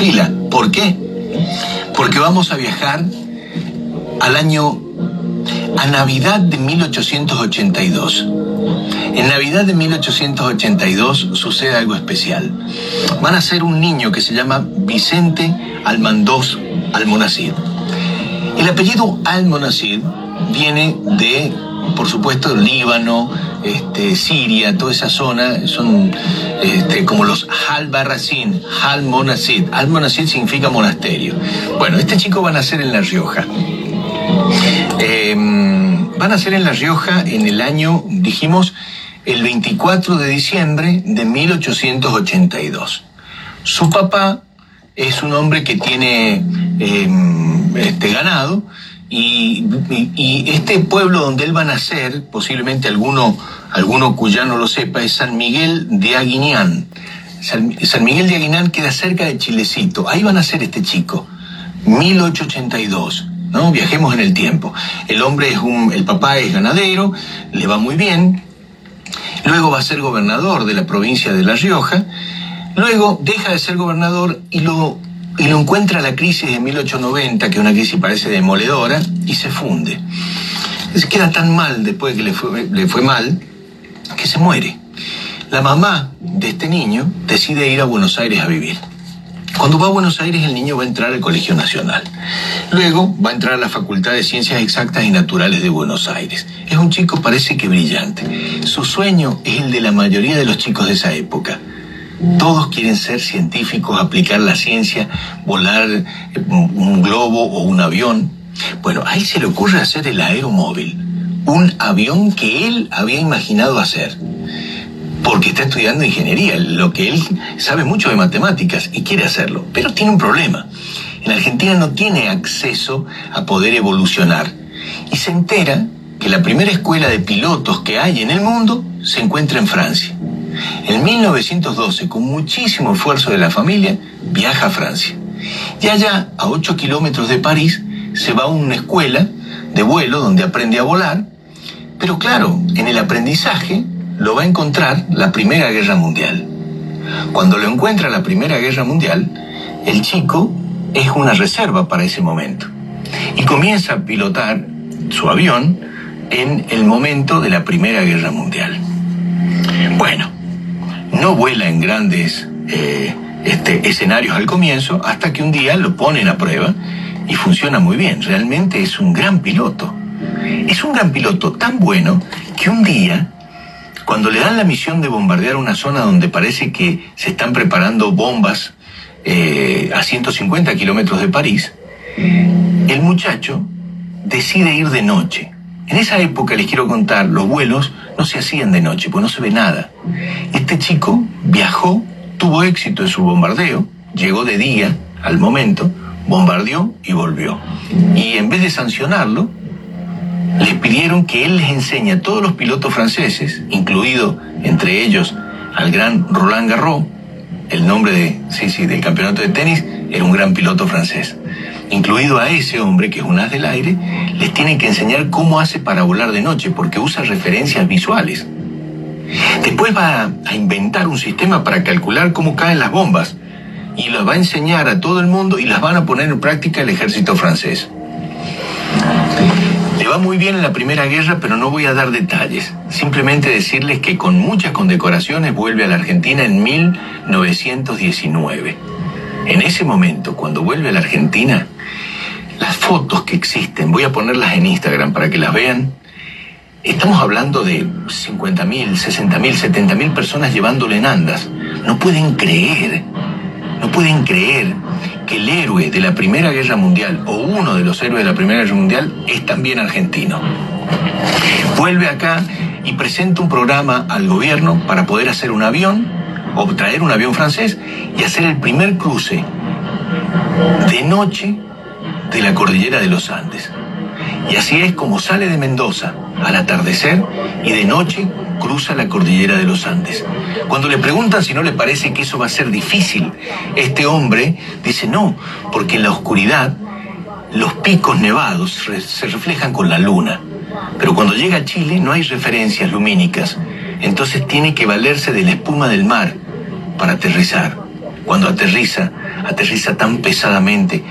fila. ¿Por qué? Porque vamos a viajar al año, a Navidad de 1882. En Navidad de 1882 sucede algo especial. Van a ser un niño que se llama Vicente Almandós Almonacid. El apellido Almonacid viene de, por supuesto, Líbano, este, Siria, toda esa zona, son este, como los Al-Barracín, Al-Monacid. Al-Monacid significa monasterio. Bueno, este chico va a nacer en La Rioja. Em, van a nacer en La Rioja en el año, dijimos, el 24 de diciembre de 1882. Su papá es un hombre que tiene em, este ganado y, este pueblo donde él va a nacer, posiblemente alguno, alguno cuyano lo sepa, es San Miguel de Aguiñán. San, Miguel de Aguiñán queda cerca de Chilecito. Ahí va a nacer este chico, 1882. ¿no? Viajemos en el tiempo. El hombre es un, el papá es ganadero, le va muy bien, Luego va a ser gobernador de la provincia de La Rioja. Luego deja de ser gobernador y lo, y lo encuentra la crisis de 1890, que es una crisis parece demoledora, y se funde. Se queda tan mal después de que le fue mal, que se muere. La mamá de este niño decide ir a Buenos Aires a vivir. Cuando va a Buenos Aires el niño va a entrar al Colegio Nacional. Luego va a entrar a la Facultad de Ciencias Exactas y Naturales de Buenos Aires. Es un chico parece que brillante. Su sueño es el de la mayoría de los chicos de esa época. Todos quieren ser científicos, aplicar la ciencia, volar eh, un globo o un avión. Bueno, ahí se le ocurre hacer el aeromóvil, un avión que él había imaginado hacer porque está estudiando ingeniería, lo que él sabe mucho de matemáticas y quiere hacerlo, pero tiene un problema. En Argentina no tiene acceso a poder evolucionar y se entera que la primera escuela de pilotos que hay en el mundo se encuentra en Francia. En 1912, con muchísimo esfuerzo de la familia, viaja a Francia. Y allá, a 8 kilómetros de París, se va a una escuela de vuelo donde aprende a volar, pero claro, en el aprendizaje lo va a encontrar la Primera Guerra Mundial. Cuando lo encuentra la Primera Guerra Mundial, el chico es una reserva para ese momento y comienza a pilotar su avión en el momento de la Primera Guerra Mundial. Bueno, no vuela en grandes eh, este, escenarios al comienzo hasta que un día lo ponen a prueba y funciona muy bien. Realmente es un gran piloto. Es un gran piloto tan bueno que un día cuando le dan la misión de bombardear una zona donde parece que se están preparando bombas eh, a 150 kilómetros de París, el muchacho decide ir de noche. En esa época, les quiero contar, los vuelos no se hacían de noche, pues no se ve nada. Este chico viajó, tuvo éxito en su bombardeo, llegó de día al momento, bombardeó y volvió. Y en vez de sancionarlo, les pidieron que él les enseñe a todos los pilotos franceses, incluido entre ellos al gran Roland Garros, el nombre de, sí, sí, del campeonato de tenis, era un gran piloto francés. Incluido a ese hombre, que es un as del aire, les tienen que enseñar cómo hace para volar de noche, porque usa referencias visuales. Después va a inventar un sistema para calcular cómo caen las bombas y las va a enseñar a todo el mundo y las van a poner en práctica el ejército francés. Le va muy bien en la Primera Guerra, pero no voy a dar detalles. Simplemente decirles que con muchas condecoraciones vuelve a la Argentina en 1919. En ese momento, cuando vuelve a la Argentina, las fotos que existen, voy a ponerlas en Instagram para que las vean. Estamos hablando de 50.000, 60.000, 70.000 personas llevándole en andas. No pueden creer, no pueden creer que el héroe de la Primera Guerra Mundial, o uno de los héroes de la Primera Guerra Mundial, es también argentino. Vuelve acá y presenta un programa al gobierno para poder hacer un avión, o traer un avión francés, y hacer el primer cruce de noche de la cordillera de los Andes. Y así es como sale de Mendoza al atardecer y de noche cruza la cordillera de los Andes. Cuando le preguntan si no le parece que eso va a ser difícil, este hombre dice no, porque en la oscuridad los picos nevados se reflejan con la luna. Pero cuando llega a Chile no hay referencias lumínicas, entonces tiene que valerse de la espuma del mar para aterrizar. Cuando aterriza, aterriza tan pesadamente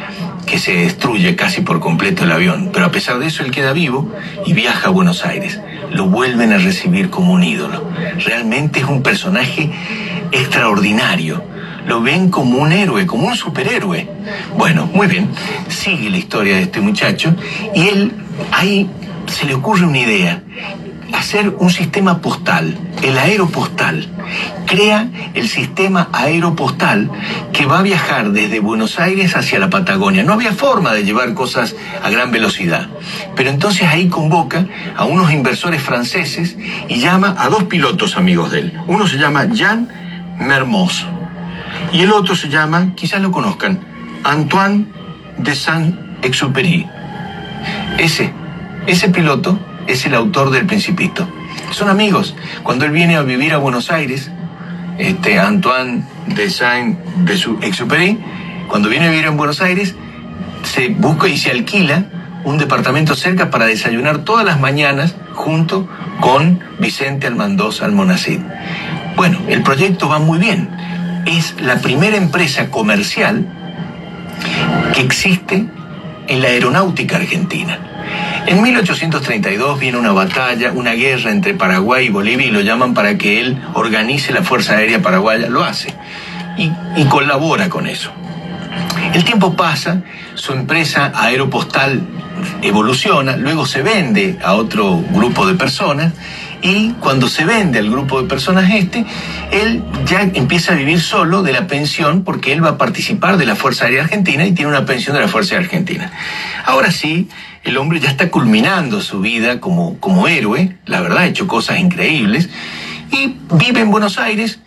que se destruye casi por completo el avión. Pero a pesar de eso, él queda vivo y viaja a Buenos Aires. Lo vuelven a recibir como un ídolo. Realmente es un personaje extraordinario. Lo ven como un héroe, como un superhéroe. Bueno, muy bien. Sigue la historia de este muchacho y él ahí se le ocurre una idea hacer un sistema postal, el aeropostal. Crea el sistema aeropostal que va a viajar desde Buenos Aires hacia la Patagonia. No había forma de llevar cosas a gran velocidad. Pero entonces ahí convoca a unos inversores franceses y llama a dos pilotos amigos de él. Uno se llama Jean Mermoz y el otro se llama, quizás lo conozcan, Antoine de Saint-Exupéry. Ese, ese piloto es el autor del Principito. Son amigos. Cuando él viene a vivir a Buenos Aires, este Antoine de Saint-Exupéry, cuando viene a vivir en Buenos Aires, se busca y se alquila un departamento cerca para desayunar todas las mañanas junto con Vicente Almandoz Almonacid. Bueno, el proyecto va muy bien. Es la primera empresa comercial que existe en la aeronáutica argentina. En 1832 viene una batalla, una guerra entre Paraguay y Bolivia y lo llaman para que él organice la Fuerza Aérea Paraguaya. Lo hace y, colabora con eso. El tiempo pasa, su empresa aeropostal evoluciona, luego se vende a otro grupo de personas y cuando se vende al grupo de personas este, él ya empieza a vivir solo de la pensión porque él va a participar de la Fuerza Aérea Argentina y tiene una pensión de la Fuerza Aérea Argentina. Ahora sí, el hombre ya está culminando su vida como, como héroe, la verdad ha hecho cosas increíbles, y vive en Buenos Aires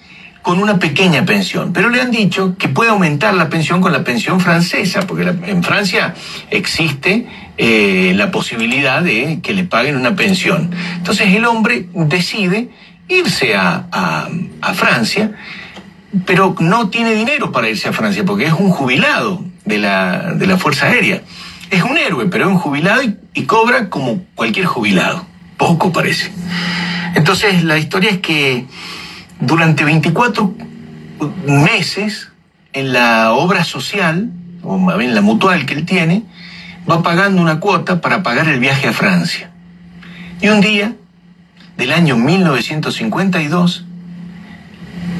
con una pequeña pensión. Pero le han dicho que puede aumentar la pensión con la pensión francesa, porque en Francia existe eh, la posibilidad de que le paguen una pensión. Entonces el hombre decide irse a, a Francia, pero no tiene dinero para irse a Francia, porque es un jubilado de la, de la Fuerza Aérea es un héroe, pero es un jubilado y, cobra como cualquier jubilado. Poco parece. Entonces la historia es que durante 24 meses en la obra social, o en la mutual que él tiene, va pagando una cuota para pagar el viaje a Francia. Y un día, del año 1952,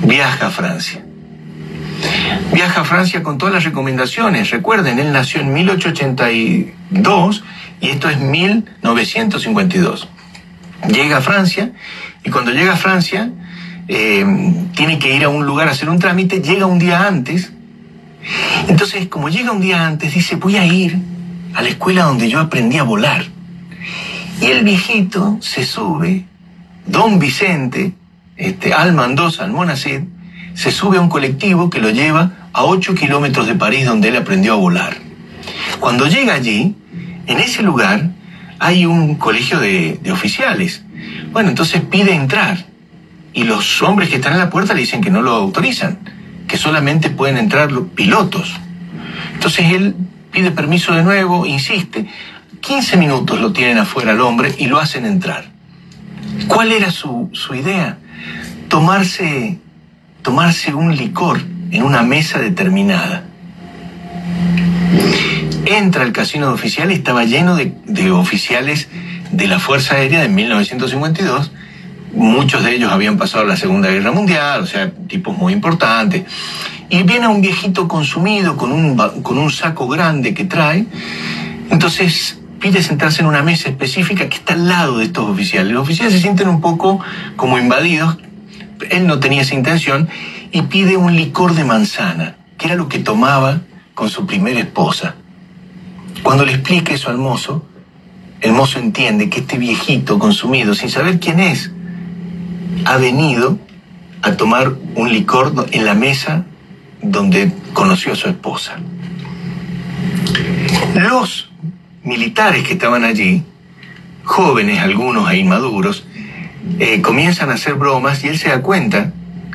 viaja a Francia. Viaja a Francia con todas las recomendaciones. Recuerden, él nació en 1882 y esto es 1952. Llega a Francia y cuando llega a Francia eh, tiene que ir a un lugar a hacer un trámite, llega un día antes. Entonces, como llega un día antes, dice, voy a ir a la escuela donde yo aprendí a volar. Y el viejito se sube, don Vicente, este, al Mendoza, al Monacid, se sube a un colectivo que lo lleva a 8 kilómetros de París donde él aprendió a volar. Cuando llega allí, en ese lugar hay un colegio de, oficiales. Bueno, entonces pide entrar y los hombres que están en la puerta le dicen que no lo autorizan, que solamente pueden entrar los pilotos. Entonces él pide permiso de nuevo, insiste. 15 minutos lo tienen afuera al hombre y lo hacen entrar. ¿Cuál era su, su idea? Tomarse tomarse un licor en una mesa determinada. Entra al casino de oficiales, estaba lleno de, oficiales de la Fuerza Aérea de 1952. Muchos de ellos habían pasado la Segunda Guerra Mundial, o sea, tipos muy importantes. Y viene un viejito consumido con un, con un saco grande que trae. Entonces pide sentarse en una mesa específica que está al lado de estos oficiales. Los oficiales se sienten un poco como invadidos, él no tenía esa intención y pide un licor de manzana, que era lo que tomaba con su primera esposa. Cuando le explica eso al mozo, el mozo entiende que este viejito consumido, sin saber quién es, ha venido a tomar un licor en la mesa donde conoció a su esposa. Los militares que estaban allí, jóvenes algunos e inmaduros, eh, comienzan a hacer bromas y él se da cuenta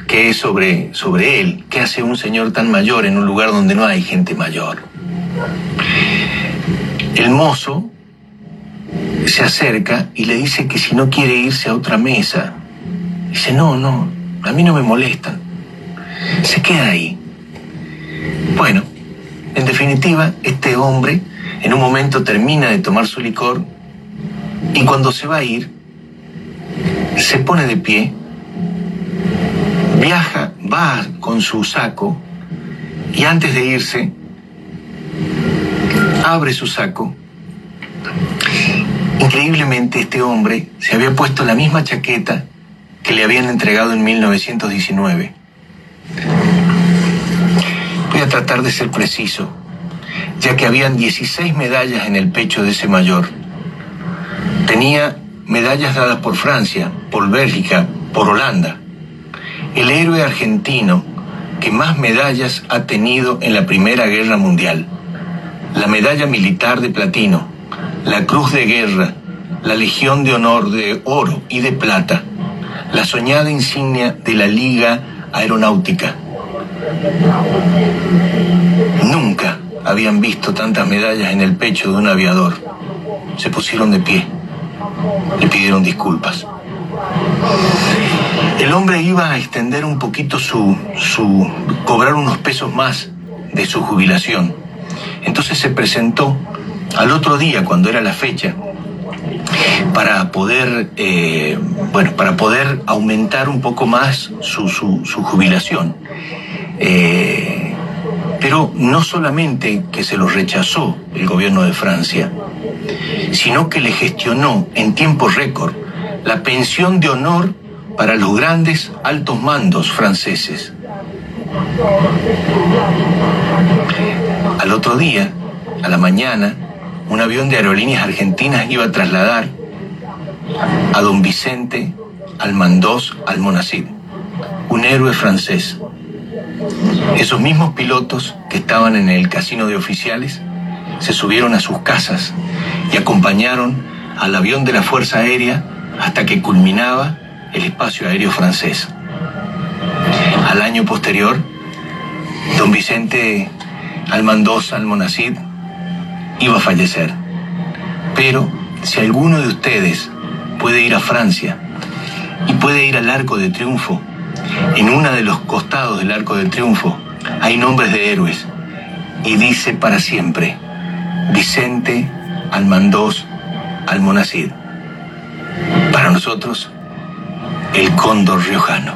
que es sobre, sobre él, que hace un señor tan mayor en un lugar donde no hay gente mayor. El mozo se acerca y le dice que si no quiere irse a otra mesa, dice, no, no, a mí no me molestan. Se queda ahí. Bueno, en definitiva, este hombre en un momento termina de tomar su licor y cuando se va a ir, se pone de pie, viaja, va con su saco y antes de irse, abre su saco. Increíblemente este hombre se había puesto la misma chaqueta que le habían entregado en 1919. Voy a tratar de ser preciso, ya que habían 16 medallas en el pecho de ese mayor. Tenía medallas dadas por Francia, por Bélgica, por Holanda. El héroe argentino que más medallas ha tenido en la Primera Guerra Mundial. La medalla militar de platino, la Cruz de Guerra, la Legión de Honor de oro y de plata, la soñada insignia de la Liga Aeronáutica. Nunca habían visto tantas medallas en el pecho de un aviador. Se pusieron de pie. Le pidieron disculpas. El hombre iba a extender un poquito su, su, cobrar unos pesos más de su jubilación. Entonces se presentó al otro día, cuando era la fecha, para poder, eh, bueno, para poder aumentar un poco más su, su, jubilación. Eh, pero no solamente que se lo rechazó el gobierno de Francia, sino que le gestionó en tiempo récord la pensión de honor para los grandes altos mandos franceses. Al otro día, a la mañana, un avión de aerolíneas argentinas iba a trasladar a don Vicente Almandós Almonacid, un héroe francés. Esos mismos pilotos que estaban en el casino de oficiales se subieron a sus casas y acompañaron al avión de la Fuerza Aérea hasta que culminaba el espacio aéreo francés. Al año posterior, don Vicente Almandós Almonacid iba a fallecer. Pero si alguno de ustedes puede ir a Francia y puede ir al Arco de Triunfo, en uno de los costados del Arco de Triunfo hay nombres de héroes y dice para siempre Vicente Almandós Almonacid. Para nosotros, el cóndor riojano.